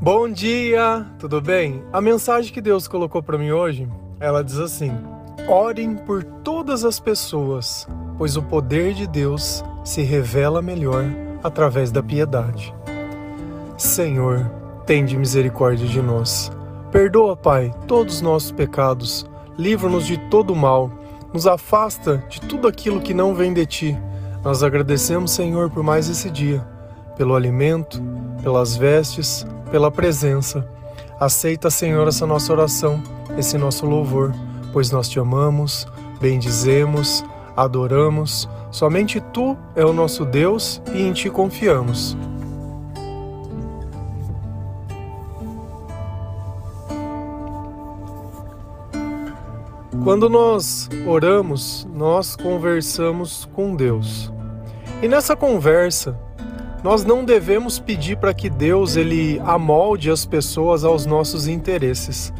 Bom dia, tudo bem? A mensagem que Deus colocou para mim hoje, ela diz assim: Orem por todas as pessoas, pois o poder de Deus se revela melhor através da piedade. Senhor, tende misericórdia de nós. Perdoa, Pai, todos os nossos pecados. Livra-nos de todo mal. Nos afasta de tudo aquilo que não vem de ti. Nós agradecemos, Senhor, por mais esse dia, pelo alimento, pelas vestes, pela presença. Aceita, Senhor, essa nossa oração, esse nosso louvor, pois nós te amamos, bendizemos, adoramos. Somente tu é o nosso Deus e em ti confiamos. Quando nós oramos, nós conversamos com Deus. E nessa conversa, nós não devemos pedir para que Deus ele amolde as pessoas aos nossos interesses.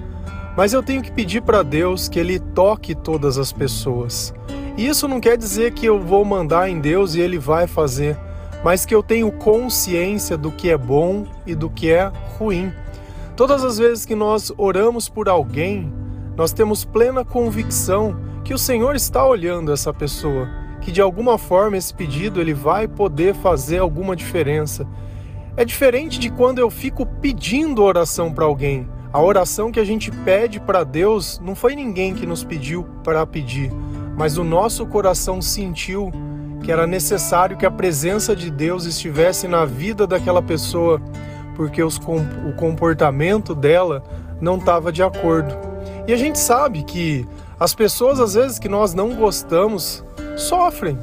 Mas eu tenho que pedir para Deus que ele toque todas as pessoas. E isso não quer dizer que eu vou mandar em Deus e ele vai fazer, mas que eu tenho consciência do que é bom e do que é ruim. Todas as vezes que nós oramos por alguém, nós temos plena convicção que o Senhor está olhando essa pessoa que de alguma forma esse pedido ele vai poder fazer alguma diferença. É diferente de quando eu fico pedindo oração para alguém. A oração que a gente pede para Deus não foi ninguém que nos pediu para pedir, mas o nosso coração sentiu que era necessário que a presença de Deus estivesse na vida daquela pessoa, porque os, o comportamento dela não estava de acordo. E a gente sabe que as pessoas às vezes que nós não gostamos, sofrem.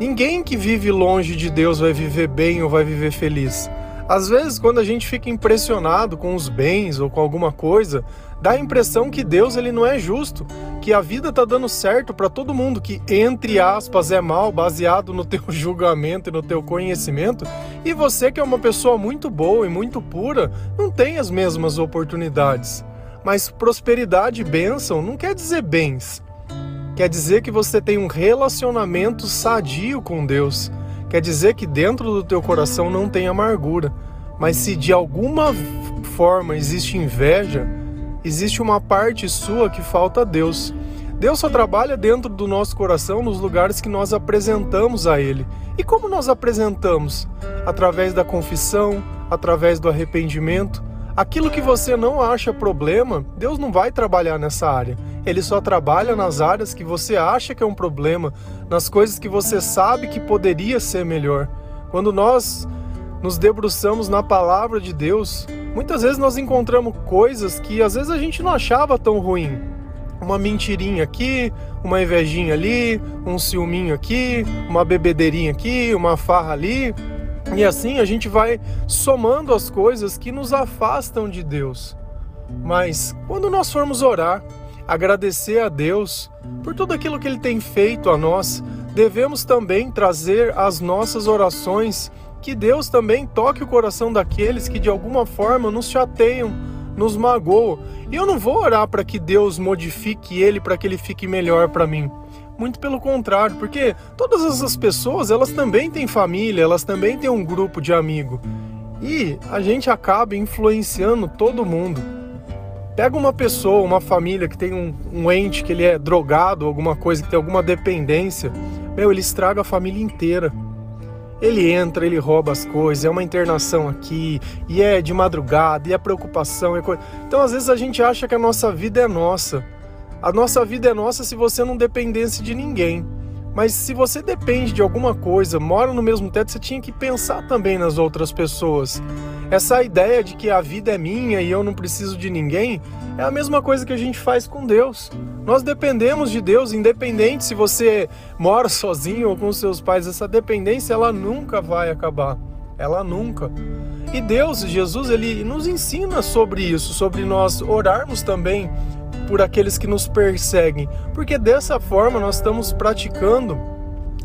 Ninguém que vive longe de Deus vai viver bem ou vai viver feliz. Às vezes, quando a gente fica impressionado com os bens ou com alguma coisa, dá a impressão que Deus ele não é justo, que a vida tá dando certo para todo mundo, que entre aspas é mal baseado no teu julgamento e no teu conhecimento, e você que é uma pessoa muito boa e muito pura, não tem as mesmas oportunidades. Mas prosperidade e bênção não quer dizer bens. Quer dizer que você tem um relacionamento sadio com Deus. Quer dizer que dentro do teu coração não tem amargura. Mas se de alguma forma existe inveja, existe uma parte sua que falta a Deus. Deus só trabalha dentro do nosso coração nos lugares que nós apresentamos a Ele. E como nós apresentamos? Através da confissão, através do arrependimento. Aquilo que você não acha problema, Deus não vai trabalhar nessa área. Ele só trabalha nas áreas que você acha que é um problema, nas coisas que você sabe que poderia ser melhor. Quando nós nos debruçamos na palavra de Deus, muitas vezes nós encontramos coisas que às vezes a gente não achava tão ruim. Uma mentirinha aqui, uma invejinha ali, um ciúminho aqui, uma bebedeirinha aqui, uma farra ali. E assim a gente vai somando as coisas que nos afastam de Deus. Mas quando nós formos orar, agradecer a Deus por tudo aquilo que Ele tem feito a nós, devemos também trazer as nossas orações que Deus também toque o coração daqueles que de alguma forma nos chateiam, nos magoam. E eu não vou orar para que Deus modifique ele para que ele fique melhor para mim. Muito pelo contrário, porque todas essas pessoas, elas também têm família, elas também têm um grupo de amigo. E a gente acaba influenciando todo mundo. Pega uma pessoa, uma família que tem um, um ente que ele é drogado, alguma coisa, que tem alguma dependência, meu, ele estraga a família inteira. Ele entra, ele rouba as coisas, é uma internação aqui, e é de madrugada, e é preocupação, é coisa. Então, às vezes, a gente acha que a nossa vida é nossa. A nossa vida é nossa se você não dependesse de ninguém. Mas se você depende de alguma coisa, mora no mesmo teto, você tinha que pensar também nas outras pessoas. Essa ideia de que a vida é minha e eu não preciso de ninguém é a mesma coisa que a gente faz com Deus. Nós dependemos de Deus, independente se você mora sozinho ou com seus pais, essa dependência ela nunca vai acabar. Ela nunca. E Deus, Jesus, ele nos ensina sobre isso, sobre nós orarmos também por aqueles que nos perseguem, porque dessa forma nós estamos praticando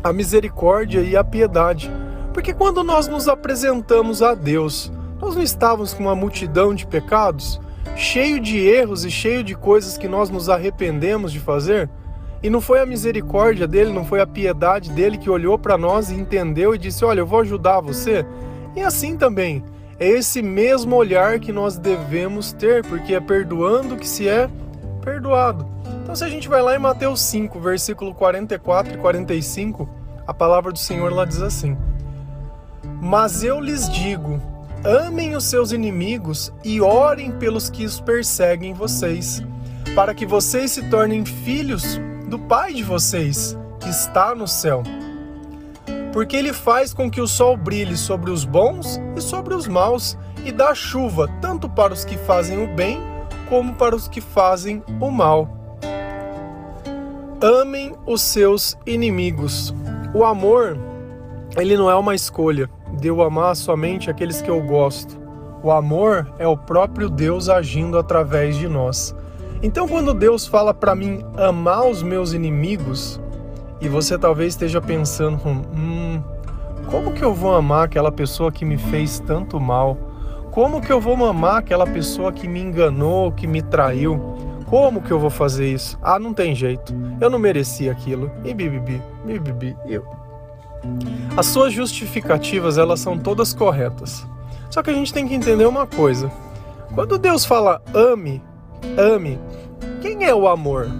a misericórdia e a piedade. Porque quando nós nos apresentamos a Deus, nós não estávamos com uma multidão de pecados, cheio de erros e cheio de coisas que nós nos arrependemos de fazer? E não foi a misericórdia dele, não foi a piedade dele que olhou para nós e entendeu e disse: Olha, eu vou ajudar você. E assim também, é esse mesmo olhar que nós devemos ter, porque é perdoando que se é perdoado. Então, se a gente vai lá em Mateus 5, versículo 44 e 45, a palavra do Senhor lá diz assim: Mas eu lhes digo, amem os seus inimigos e orem pelos que os perseguem vocês, para que vocês se tornem filhos do Pai de vocês, que está no céu. Porque ele faz com que o sol brilhe sobre os bons e sobre os maus, e dá chuva tanto para os que fazem o bem como para os que fazem o mal. Amem os seus inimigos. O amor, ele não é uma escolha de eu amar somente aqueles que eu gosto. O amor é o próprio Deus agindo através de nós. Então, quando Deus fala para mim amar os meus inimigos, e você talvez esteja pensando, hum, como que eu vou amar aquela pessoa que me fez tanto mal? Como que eu vou amar aquela pessoa que me enganou, que me traiu? Como que eu vou fazer isso? Ah, não tem jeito. Eu não merecia aquilo. E bibibi, bibibi, eu. As suas justificativas, elas são todas corretas. Só que a gente tem que entender uma coisa. Quando Deus fala ame, ame. Quem é o amor?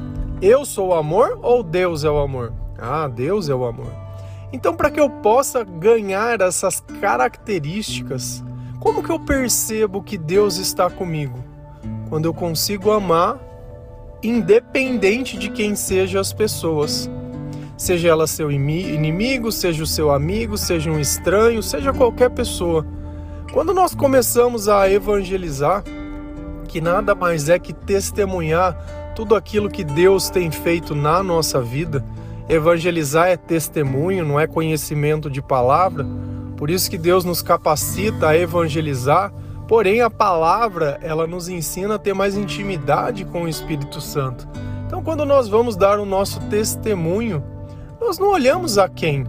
Eu sou o amor ou Deus é o amor? Ah, Deus é o amor. Então, para que eu possa ganhar essas características, como que eu percebo que Deus está comigo? Quando eu consigo amar, independente de quem sejam as pessoas. Seja ela seu inimigo, seja o seu amigo, seja um estranho, seja qualquer pessoa. Quando nós começamos a evangelizar, que nada mais é que testemunhar tudo aquilo que Deus tem feito na nossa vida. Evangelizar é testemunho, não é conhecimento de palavra. Por isso que Deus nos capacita a evangelizar. Porém, a palavra, ela nos ensina a ter mais intimidade com o Espírito Santo. Então, quando nós vamos dar o nosso testemunho, nós não olhamos a quem.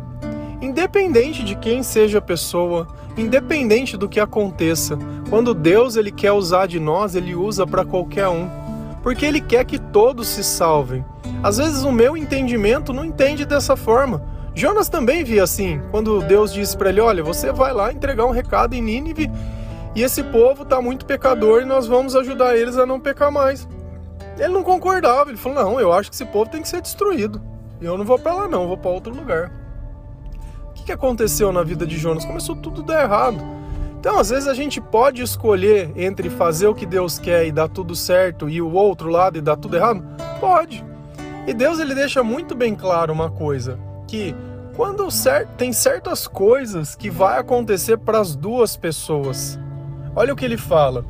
Independente de quem seja a pessoa, independente do que aconteça. Quando Deus ele quer usar de nós, ele usa para qualquer um, porque ele quer que todos se salvem. Às vezes o meu entendimento não entende dessa forma. Jonas também via assim, quando Deus disse para ele: "Olha, você vai lá entregar um recado em Nínive, e esse povo está muito pecador e nós vamos ajudar eles a não pecar mais". Ele não concordava, ele falou: "Não, eu acho que esse povo tem que ser destruído. Eu não vou para lá não, vou para outro lugar" que aconteceu na vida de Jonas? Começou tudo a dar errado. Então, às vezes a gente pode escolher entre fazer o que Deus quer e dar tudo certo e o outro lado e dar tudo errado? Pode. E Deus ele deixa muito bem claro uma coisa, que quando tem certas coisas que vai acontecer para as duas pessoas. Olha o que ele fala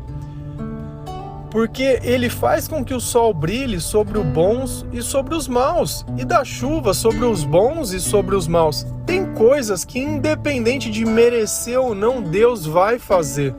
porque ele faz com que o sol brilhe sobre os bons e sobre os maus, e dá chuva sobre os bons e sobre os maus. Tem coisas que, independente de merecer ou não, Deus vai fazer.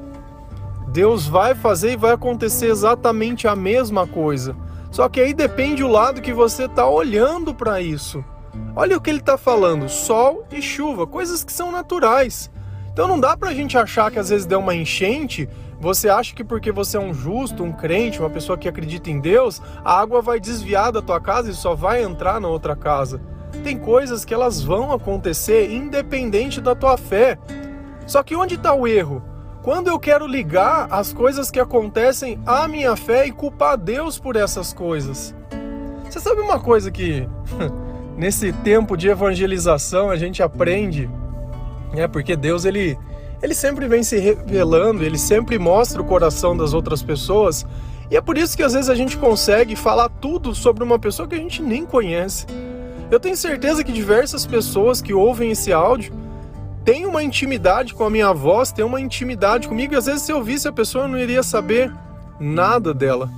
Deus vai fazer e vai acontecer exatamente a mesma coisa. Só que aí depende o lado que você está olhando para isso. Olha o que ele está falando: sol e chuva, coisas que são naturais. Então não dá para a gente achar que às vezes deu uma enchente você acha que porque você é um justo, um crente, uma pessoa que acredita em Deus, a água vai desviar da tua casa e só vai entrar na outra casa? Tem coisas que elas vão acontecer independente da tua fé. Só que onde está o erro? Quando eu quero ligar as coisas que acontecem à minha fé e culpar Deus por essas coisas. Você sabe uma coisa que nesse tempo de evangelização a gente aprende, é porque Deus ele ele sempre vem se revelando, ele sempre mostra o coração das outras pessoas. E é por isso que às vezes a gente consegue falar tudo sobre uma pessoa que a gente nem conhece. Eu tenho certeza que diversas pessoas que ouvem esse áudio têm uma intimidade com a minha voz, têm uma intimidade comigo, e às vezes se eu visse a pessoa eu não iria saber nada dela.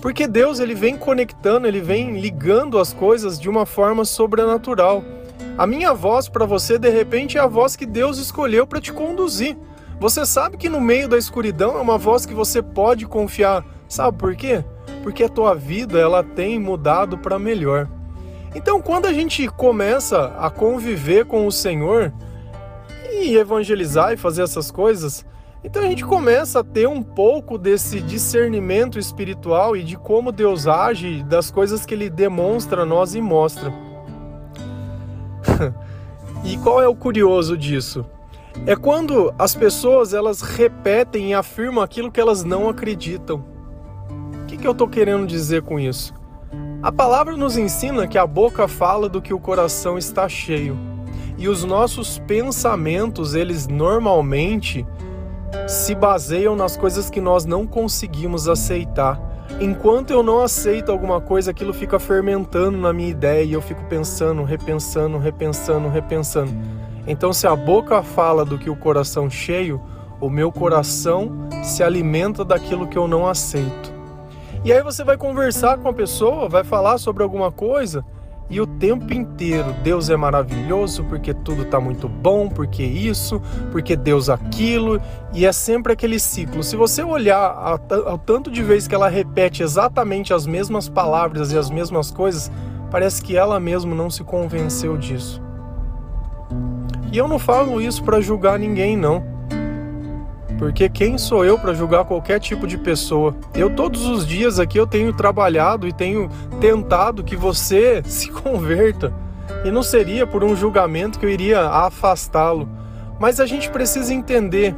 Porque Deus ele vem conectando, ele vem ligando as coisas de uma forma sobrenatural. A minha voz para você, de repente, é a voz que Deus escolheu para te conduzir. Você sabe que no meio da escuridão é uma voz que você pode confiar. Sabe por quê? Porque a tua vida ela tem mudado para melhor. Então, quando a gente começa a conviver com o Senhor e evangelizar e fazer essas coisas, Então a gente começa a ter um pouco desse discernimento espiritual e de como Deus age, das coisas que ele demonstra a nós e mostra. e qual é o curioso disso? É quando as pessoas elas repetem e afirmam aquilo que elas não acreditam. O que, que eu estou querendo dizer com isso? A palavra nos ensina que a boca fala do que o coração está cheio. E os nossos pensamentos, eles normalmente se baseiam nas coisas que nós não conseguimos aceitar. Enquanto eu não aceito alguma coisa, aquilo fica fermentando na minha ideia e eu fico pensando, repensando, repensando, repensando. Então, se a boca fala do que o coração cheio, o meu coração se alimenta daquilo que eu não aceito. E aí você vai conversar com a pessoa, vai falar sobre alguma coisa e o tempo inteiro Deus é maravilhoso porque tudo está muito bom, porque isso, porque Deus aquilo, e é sempre aquele ciclo. Se você olhar ao tanto de vezes que ela repete exatamente as mesmas palavras e as mesmas coisas, parece que ela mesma não se convenceu disso. E eu não falo isso para julgar ninguém, não. Porque quem sou eu para julgar qualquer tipo de pessoa? Eu todos os dias aqui eu tenho trabalhado e tenho tentado que você se converta. E não seria por um julgamento que eu iria afastá-lo. Mas a gente precisa entender.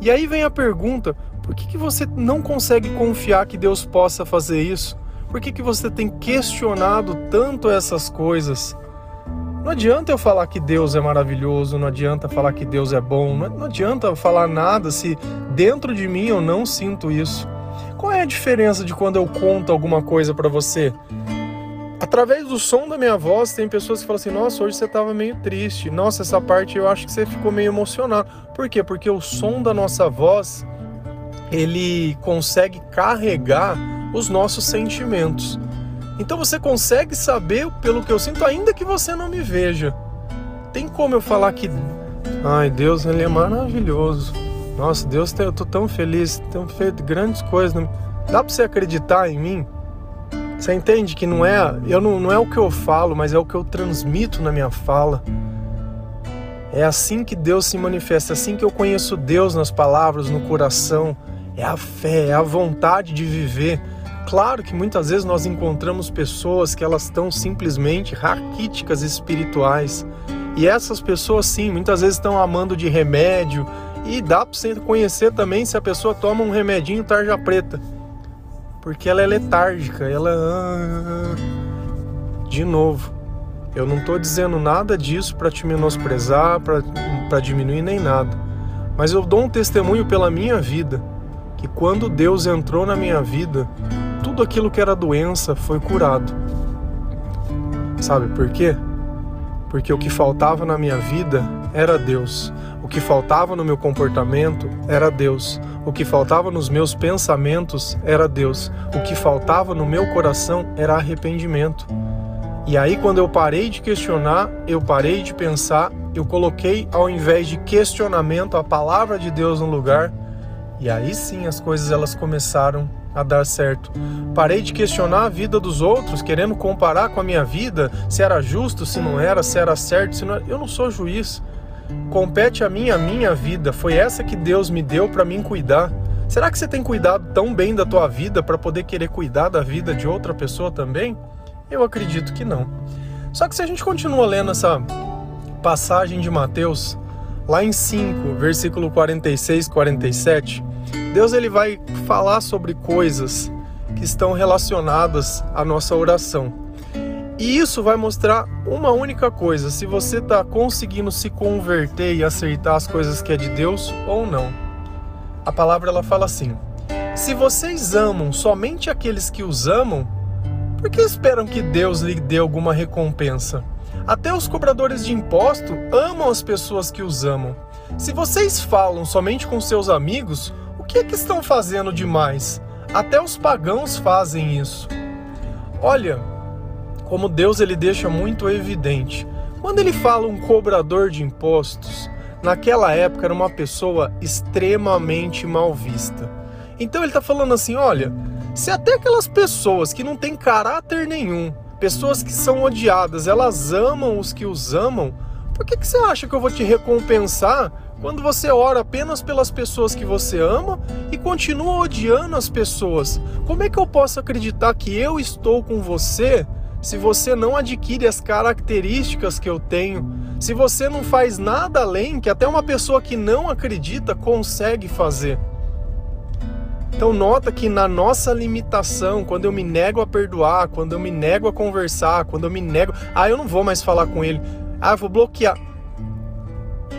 E aí vem a pergunta: por que, que você não consegue confiar que Deus possa fazer isso? Por que, que você tem questionado tanto essas coisas? Não adianta eu falar que Deus é maravilhoso, não adianta falar que Deus é bom, não adianta falar nada se dentro de mim eu não sinto isso. Qual é a diferença de quando eu conto alguma coisa para você? Através do som da minha voz, tem pessoas que falam assim: Nossa, hoje você estava meio triste. Nossa, essa parte eu acho que você ficou meio emocionado. Por quê? Porque o som da nossa voz ele consegue carregar os nossos sentimentos. Então você consegue saber pelo que eu sinto, ainda que você não me veja. Tem como eu falar que, ai, Deus, ele é maravilhoso. Nossa, Deus, eu tô tão feliz, tem feito grandes coisas. Dá para você acreditar em mim? Você entende que não é, eu não, não é o que eu falo, mas é o que eu transmito na minha fala. É assim que Deus se manifesta, é assim que eu conheço Deus nas palavras, no coração. É a fé, é a vontade de viver Claro que muitas vezes nós encontramos pessoas que elas estão simplesmente raquíticas espirituais. E essas pessoas sim, muitas vezes estão amando de remédio e dá para você conhecer também se a pessoa toma um remedinho tarja preta. Porque ela é letárgica, ela de novo. Eu não estou dizendo nada disso para te menosprezar, para diminuir nem nada. Mas eu dou um testemunho pela minha vida que quando Deus entrou na minha vida, tudo aquilo que era doença foi curado. Sabe por quê? Porque o que faltava na minha vida era Deus. O que faltava no meu comportamento era Deus. O que faltava nos meus pensamentos era Deus. O que faltava no meu coração era arrependimento. E aí, quando eu parei de questionar, eu parei de pensar, eu coloquei, ao invés de questionamento, a palavra de Deus no lugar. E aí sim as coisas elas começaram a dar certo. Parei de questionar a vida dos outros, querendo comparar com a minha vida, se era justo, se não era, se era certo, se não era. Eu não sou juiz. Compete a mim a minha vida. Foi essa que Deus me deu para mim cuidar. Será que você tem cuidado tão bem da tua vida para poder querer cuidar da vida de outra pessoa também? Eu acredito que não. Só que se a gente continua lendo essa passagem de Mateus, lá em 5, versículo 46, 47, Deus ele vai falar sobre coisas que estão relacionadas à nossa oração. E isso vai mostrar uma única coisa: se você está conseguindo se converter e aceitar as coisas que é de Deus ou não. A palavra ela fala assim: Se vocês amam somente aqueles que os amam, por que esperam que Deus lhe dê alguma recompensa? Até os cobradores de imposto amam as pessoas que os amam. Se vocês falam somente com seus amigos, que que estão fazendo demais? Até os pagãos fazem isso. Olha, como Deus ele deixa muito evidente. Quando ele fala um cobrador de impostos, naquela época era uma pessoa extremamente mal vista. Então ele está falando assim: olha, se até aquelas pessoas que não têm caráter nenhum, pessoas que são odiadas, elas amam os que os amam, Por que, que você acha que eu vou te recompensar quando você ora apenas pelas pessoas que você ama e continua odiando as pessoas? Como é que eu posso acreditar que eu estou com você se você não adquire as características que eu tenho? Se você não faz nada além que até uma pessoa que não acredita consegue fazer? Então nota que na nossa limitação, quando eu me nego a perdoar, quando eu me nego a conversar, quando eu me nego, ah, eu não vou mais falar com ele. Ah, eu vou bloquear.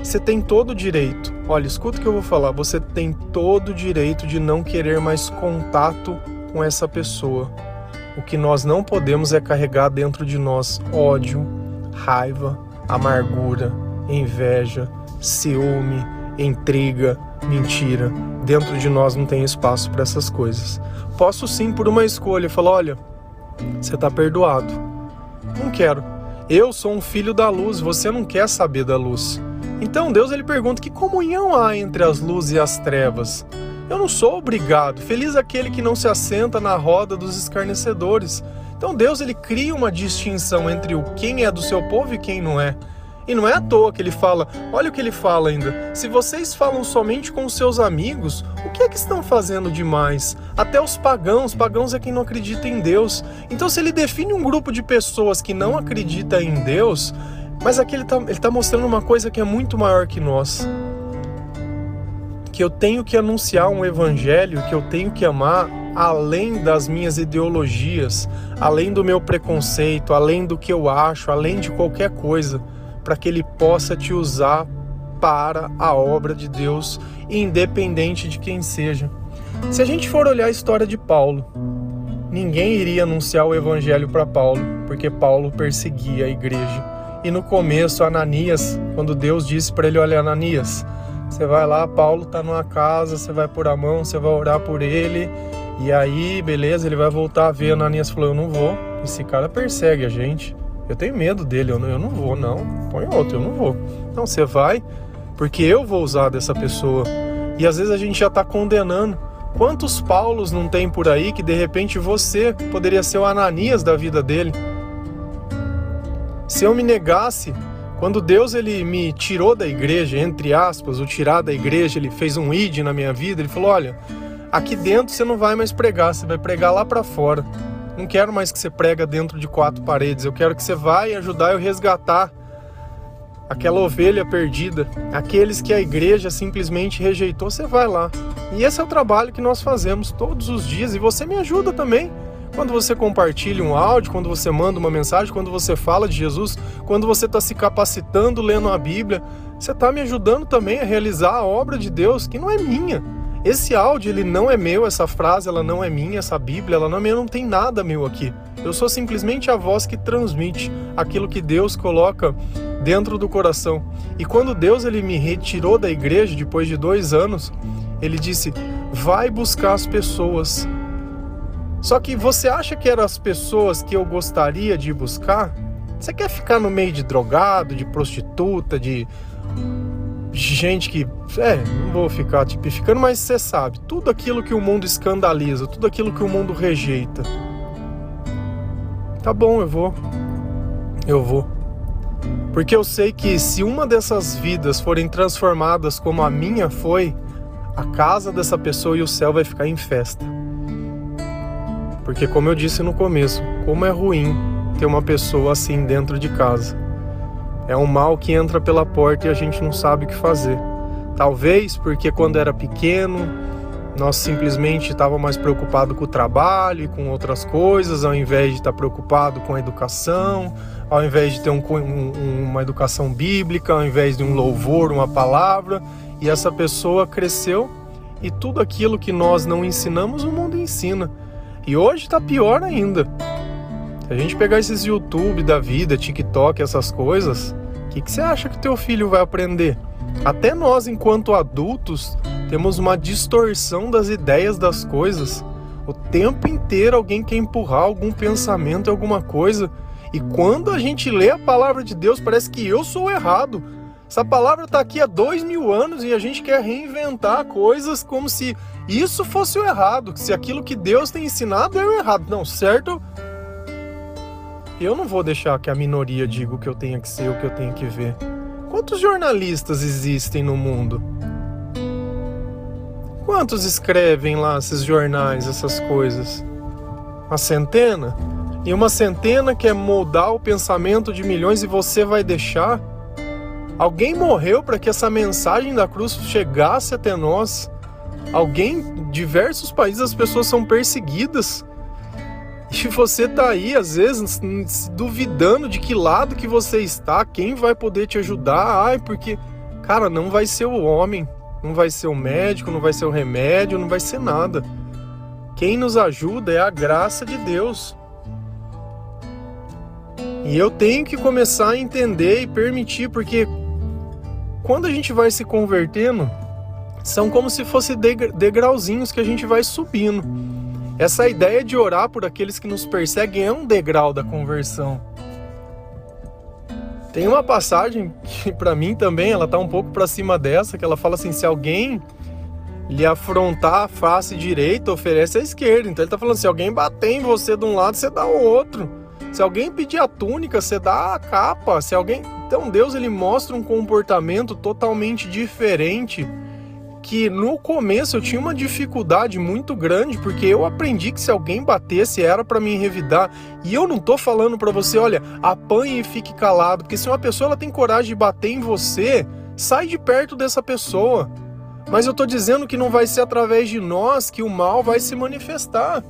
Você tem todo o direito. Olha, escuta o que eu vou falar. Você tem todo o direito de não querer mais contato com essa pessoa. O que nós não podemos é carregar dentro de nós ódio, raiva, amargura, inveja, ciúme, intriga, mentira. Dentro de nós não tem espaço para essas coisas. Posso sim, por uma escolha, falar: olha, você está perdoado. Não quero. Eu sou um filho da luz, você não quer saber da luz. Então Deus ele pergunta: que comunhão há entre as luzes e as trevas? Eu não sou obrigado. Feliz aquele que não se assenta na roda dos escarnecedores. Então Deus ele cria uma distinção entre o quem é do seu povo e quem não é. E não é à toa que ele fala, olha o que ele fala ainda. Se vocês falam somente com os seus amigos, o que é que estão fazendo demais? Até os pagãos, pagãos é quem não acredita em Deus. Então, se ele define um grupo de pessoas que não acredita em Deus, mas aqui ele está tá mostrando uma coisa que é muito maior que nós. Que eu tenho que anunciar um evangelho, que eu tenho que amar além das minhas ideologias, além do meu preconceito, além do que eu acho, além de qualquer coisa para que ele possa te usar para a obra de Deus, independente de quem seja. Se a gente for olhar a história de Paulo, ninguém iria anunciar o evangelho para Paulo, porque Paulo perseguia a igreja. E no começo, Ananias, quando Deus disse para ele: Olha, Ananias, você vai lá, Paulo está numa casa, você vai pôr a mão, você vai orar por ele, e aí, beleza, ele vai voltar a ver. Ananias falou: Eu não vou, esse cara persegue a gente. Eu tenho medo dele, eu não, eu não vou, não. Põe outro, eu não vou. Não, você vai, porque eu vou usar dessa pessoa. E às vezes a gente já está condenando. Quantos Paulos não tem por aí que de repente você poderia ser o Ananias da vida dele? Se eu me negasse, quando Deus ele me tirou da igreja, entre aspas, o tirar da igreja, ele fez um id na minha vida, ele falou: "Olha, aqui dentro você não vai mais pregar, você vai pregar lá para fora". Não quero mais que você prega dentro de quatro paredes. Eu quero que você vá e ajudar eu resgatar aquela ovelha perdida, aqueles que a igreja simplesmente rejeitou. Você vai lá. E esse é o trabalho que nós fazemos todos os dias. E você me ajuda também. Quando você compartilha um áudio, quando você manda uma mensagem, quando você fala de Jesus, quando você está se capacitando lendo a Bíblia, você está me ajudando também a realizar a obra de Deus, que não é minha esse áudio ele não é meu, essa frase ela não é minha, essa Bíblia ela não é minha, não tem nada meu aqui. Eu sou simplesmente a voz que transmite aquilo que Deus coloca dentro do coração. E quando Deus ele me retirou da igreja depois de dois anos, ele disse: vai buscar as pessoas. Só que você acha que eram as pessoas que eu gostaria de buscar? Você quer ficar no meio de drogado, de prostituta, de gente que. É, não vou ficar tipificando, mas você sabe. Tudo aquilo que o mundo escandaliza, tudo aquilo que o mundo rejeita. Tá bom, eu vou. Eu vou. Porque eu sei que se uma dessas vidas forem transformadas como a minha foi, a casa dessa pessoa e o céu vai ficar em festa. Porque, como eu disse no começo, como é ruim ter uma pessoa assim dentro de casa. É um mal que entra pela porta e a gente não sabe o que fazer. Talvez porque quando era pequeno, nós simplesmente estávamos mais preocupados com o trabalho e com outras coisas, ao invés de estar preocupado com a educação, ao invés de ter um, um, uma educação bíblica, ao invés de um louvor, uma palavra. E essa pessoa cresceu e tudo aquilo que nós não ensinamos, o mundo ensina. E hoje está pior ainda. Se a gente pegar esses YouTube da vida, TikTok, essas coisas, o que, que você acha que teu filho vai aprender? Até nós, enquanto adultos, temos uma distorção das ideias das coisas. O tempo inteiro alguém quer empurrar algum pensamento, alguma coisa. E quando a gente lê a palavra de Deus, parece que eu sou errado. Essa palavra está aqui há dois mil anos e a gente quer reinventar coisas como se isso fosse o errado, se aquilo que Deus tem ensinado é o errado. Não, certo eu não vou deixar que a minoria diga o que eu tenho que ser, o que eu tenho que ver. Quantos jornalistas existem no mundo? Quantos escrevem lá esses jornais, essas coisas? Uma centena? E uma centena quer moldar o pensamento de milhões e você vai deixar? Alguém morreu para que essa mensagem da cruz chegasse até nós. Alguém, diversos países as pessoas são perseguidas. E você tá aí, às vezes, duvidando de que lado que você está, quem vai poder te ajudar. Ai, porque, cara, não vai ser o homem, não vai ser o médico, não vai ser o remédio, não vai ser nada. Quem nos ajuda é a graça de Deus. E eu tenho que começar a entender e permitir, porque quando a gente vai se convertendo, são como se fossem degrauzinhos que a gente vai subindo. Essa ideia de orar por aqueles que nos perseguem é um degrau da conversão. Tem uma passagem que para mim também ela tá um pouco para cima dessa, que ela fala assim: se alguém lhe afrontar a face direita, oferece a esquerda. Então ele tá falando: se alguém bater em você de um lado, você dá o outro. Se alguém pedir a túnica, você dá a capa. Se alguém, então Deus ele mostra um comportamento totalmente diferente que no começo eu tinha uma dificuldade muito grande, porque eu aprendi que se alguém batesse era para me revidar. E eu não tô falando para você, olha, apanhe e fique calado, porque se uma pessoa ela tem coragem de bater em você, sai de perto dessa pessoa. Mas eu tô dizendo que não vai ser através de nós que o mal vai se manifestar.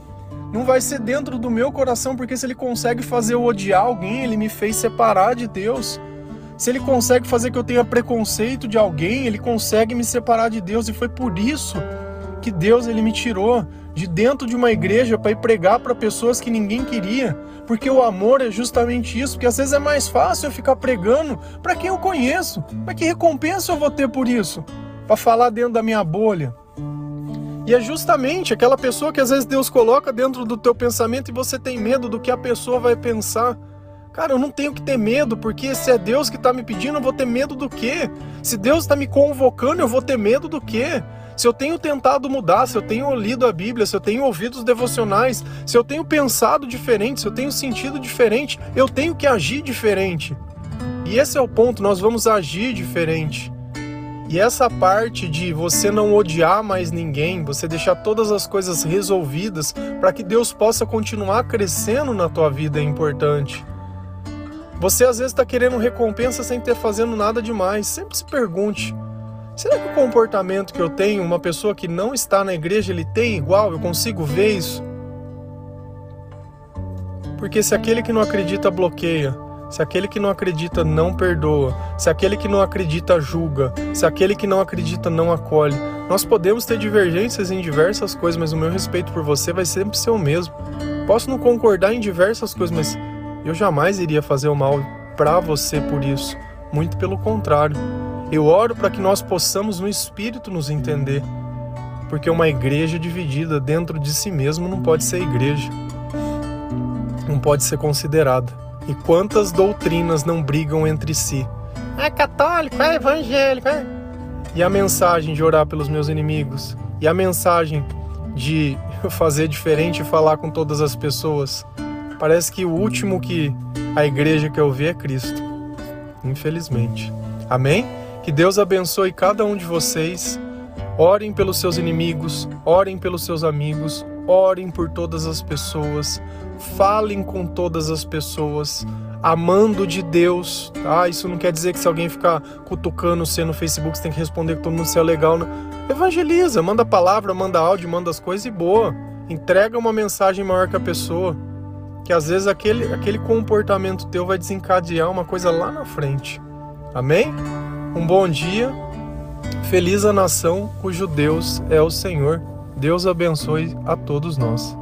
Não vai ser dentro do meu coração, porque se ele consegue fazer eu odiar alguém, ele me fez separar de Deus. Se ele consegue fazer que eu tenha preconceito de alguém, ele consegue me separar de Deus e foi por isso que Deus ele me tirou de dentro de uma igreja para ir pregar para pessoas que ninguém queria, porque o amor é justamente isso, porque às vezes é mais fácil eu ficar pregando para quem eu conheço. Mas que recompensa eu vou ter por isso? Para falar dentro da minha bolha. E é justamente aquela pessoa que às vezes Deus coloca dentro do teu pensamento e você tem medo do que a pessoa vai pensar. Cara, eu não tenho que ter medo, porque se é Deus que está me pedindo, eu vou ter medo do quê? Se Deus está me convocando, eu vou ter medo do quê? Se eu tenho tentado mudar, se eu tenho lido a Bíblia, se eu tenho ouvido os devocionais, se eu tenho pensado diferente, se eu tenho sentido diferente, eu tenho que agir diferente. E esse é o ponto, nós vamos agir diferente. E essa parte de você não odiar mais ninguém, você deixar todas as coisas resolvidas para que Deus possa continuar crescendo na tua vida é importante. Você às vezes está querendo recompensa sem ter fazendo nada demais. Sempre se pergunte: será que o comportamento que eu tenho, uma pessoa que não está na igreja, ele tem igual? Eu consigo ver isso? Porque se aquele que não acredita bloqueia, se aquele que não acredita não perdoa, se aquele que não acredita julga, se aquele que não acredita não acolhe, nós podemos ter divergências em diversas coisas, mas o meu respeito por você vai sempre ser o mesmo. Posso não concordar em diversas coisas, mas eu jamais iria fazer o mal para você por isso. Muito pelo contrário. Eu oro para que nós possamos no espírito nos entender. Porque uma igreja dividida dentro de si mesmo não pode ser igreja. Não pode ser considerada. E quantas doutrinas não brigam entre si? É católico, é evangélico, é. E a mensagem de orar pelos meus inimigos? E a mensagem de fazer diferente e falar com todas as pessoas? Parece que o último que a igreja quer ouvir é Cristo. Infelizmente. Amém? Que Deus abençoe cada um de vocês. Orem pelos seus inimigos, orem pelos seus amigos, orem por todas as pessoas, falem com todas as pessoas, amando de Deus, tá? Isso não quer dizer que se alguém ficar cutucando você no Facebook, você tem que responder que todo mundo é legal. Não. Evangeliza, manda palavra, manda áudio, manda as coisas e boa. Entrega uma mensagem maior que a pessoa que às vezes aquele, aquele comportamento teu vai desencadear uma coisa lá na frente. Amém? Um bom dia. Feliz a nação cujo Deus é o Senhor. Deus abençoe a todos nós.